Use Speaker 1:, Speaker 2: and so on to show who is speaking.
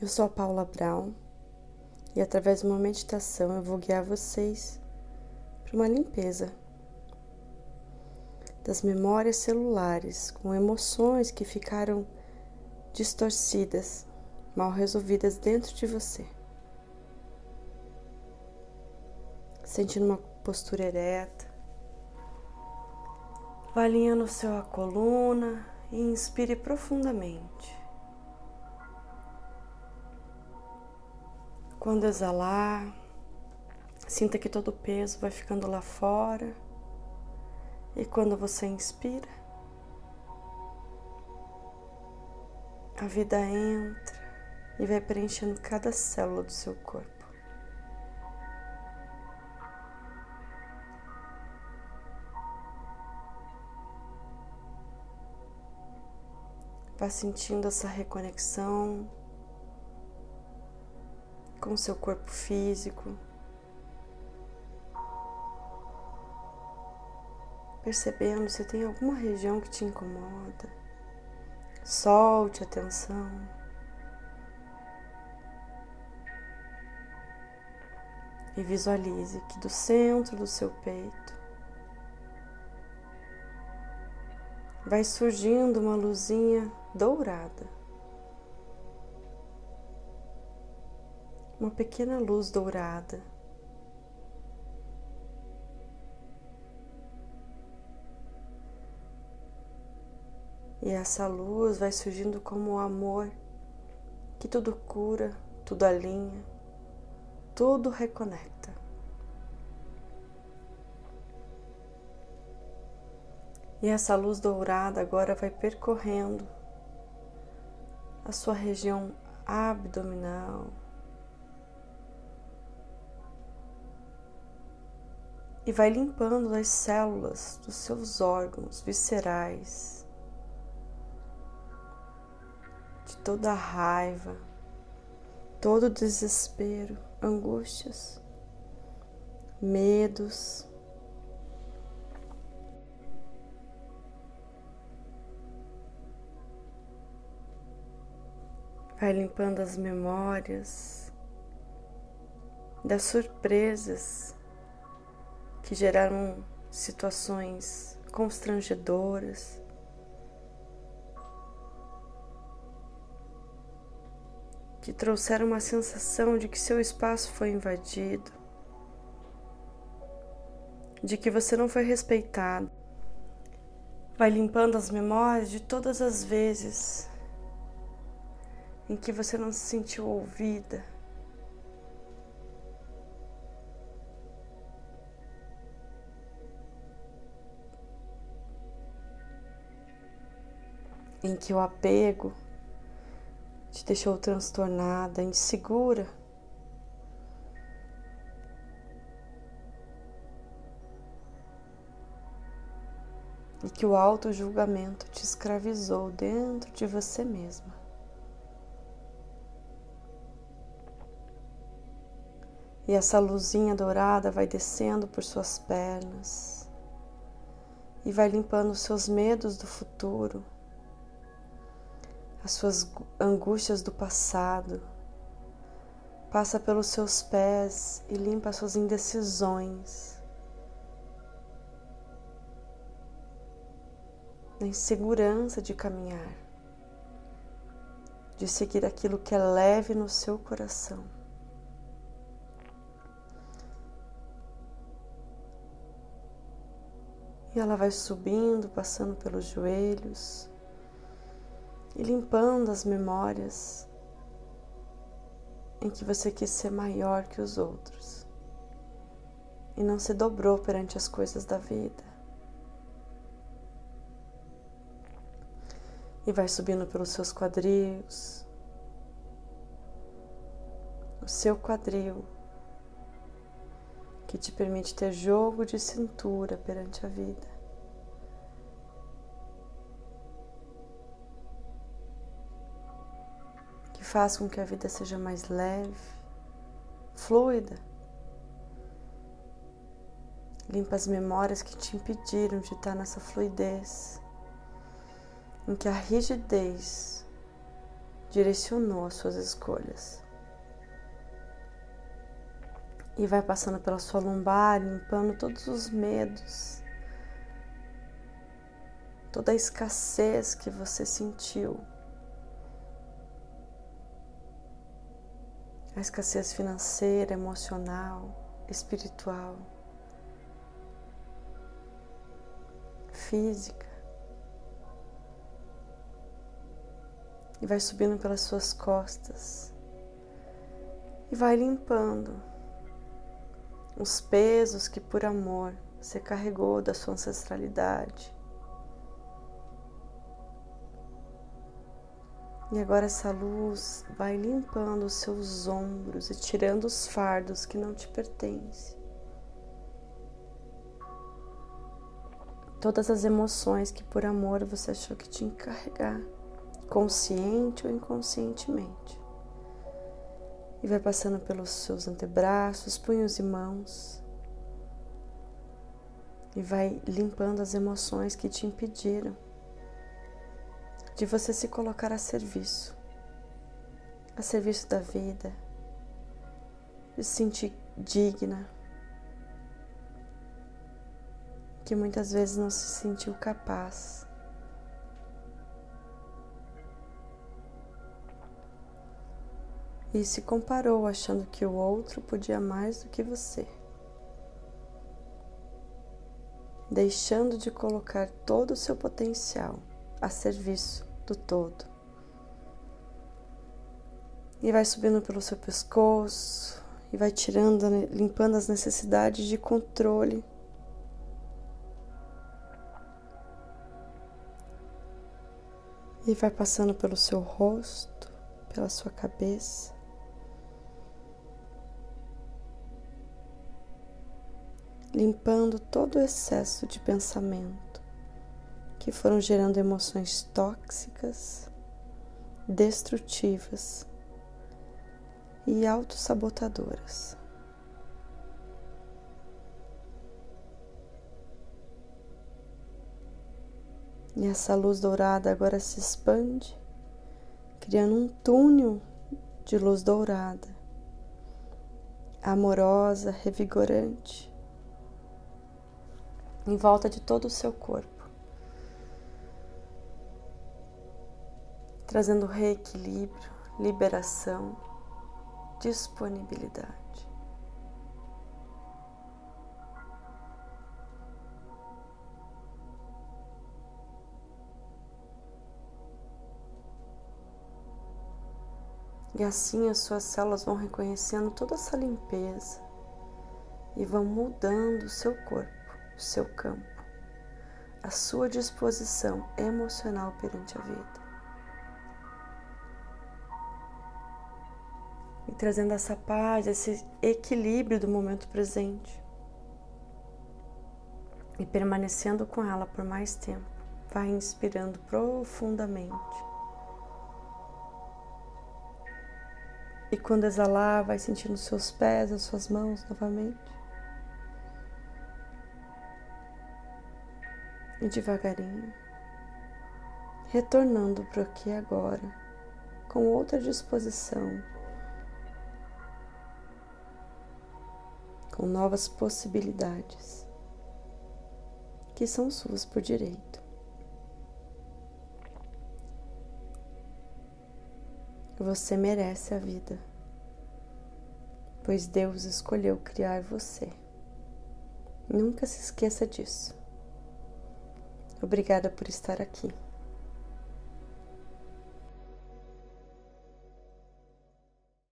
Speaker 1: Eu sou a Paula Brown e através de uma meditação eu vou guiar vocês para uma limpeza das memórias celulares com emoções que ficaram distorcidas, mal resolvidas dentro de você. Sentindo uma postura ereta, vá alinhando a coluna e inspire profundamente. Quando exalar, sinta que todo o peso vai ficando lá fora. E quando você inspira, a vida entra e vai preenchendo cada célula do seu corpo. Vá sentindo essa reconexão com seu corpo físico. Percebendo se tem alguma região que te incomoda. Solte a tensão. E visualize que do centro do seu peito vai surgindo uma luzinha dourada. Uma pequena luz dourada. E essa luz vai surgindo como o amor que tudo cura, tudo alinha, tudo reconecta. E essa luz dourada agora vai percorrendo a sua região abdominal, e vai limpando as células dos seus órgãos viscerais, de toda a raiva, todo o desespero, angústias, medos. Vai limpando as memórias das surpresas que geraram situações constrangedoras. Que trouxeram uma sensação de que seu espaço foi invadido, de que você não foi respeitado. Vai limpando as memórias de todas as vezes em que você não se sentiu ouvida, em que o apego te deixou transtornada, insegura. E que o auto-julgamento te escravizou dentro de você mesma. E essa luzinha dourada vai descendo por suas pernas e vai limpando os seus medos do futuro as suas angústias do passado. Passa pelos seus pés e limpa as suas indecisões. Na insegurança de caminhar, de seguir aquilo que é leve no seu coração. E ela vai subindo, passando pelos joelhos, e limpando as memórias em que você quis ser maior que os outros e não se dobrou perante as coisas da vida. E vai subindo pelos seus quadris, o seu quadril, que te permite ter jogo de cintura perante a vida. Faz com que a vida seja mais leve, fluida. Limpa as memórias que te impediram de estar nessa fluidez, em que a rigidez direcionou as suas escolhas. E vai passando pela sua lombar, limpando todos os medos, toda a escassez que você sentiu. A escassez financeira, emocional, espiritual, física. E vai subindo pelas suas costas. E vai limpando os pesos que por amor você carregou da sua ancestralidade E agora essa luz vai limpando os seus ombros e tirando os fardos que não te pertencem. Todas as emoções que por amor você achou que tinha que carregar, consciente ou inconscientemente. E vai passando pelos seus antebraços, punhos e mãos. E vai limpando as emoções que te impediram de você se colocar a serviço, a serviço da vida, de se sentir digna, que muitas vezes não se sentiu capaz. E se comparou achando que o outro podia mais do que você. Deixando de colocar todo o seu potencial a serviço do todo. E vai subindo pelo seu pescoço e vai tirando, limpando as necessidades de controle. E vai passando pelo seu rosto, pela sua cabeça. Limpando todo o excesso de pensamento que foram gerando emoções tóxicas, destrutivas e autossabotadoras. E essa luz dourada agora se expande, criando um túnel de luz dourada, amorosa, revigorante, em volta de todo o seu corpo. Trazendo reequilíbrio, liberação, disponibilidade. E assim as suas células vão reconhecendo toda essa limpeza e vão mudando o seu corpo, o seu campo, a sua disposição emocional perante a vida. Trazendo essa paz, esse equilíbrio do momento presente e permanecendo com ela por mais tempo. Vai inspirando profundamente. E quando exalar, vai sentindo seus pés, as suas mãos novamente. E devagarinho, retornando para o aqui agora, com outra disposição com novas possibilidades que são suas por direito. Você merece a vida, pois Deus escolheu criar você. Nunca se esqueça disso. Obrigada por estar aqui.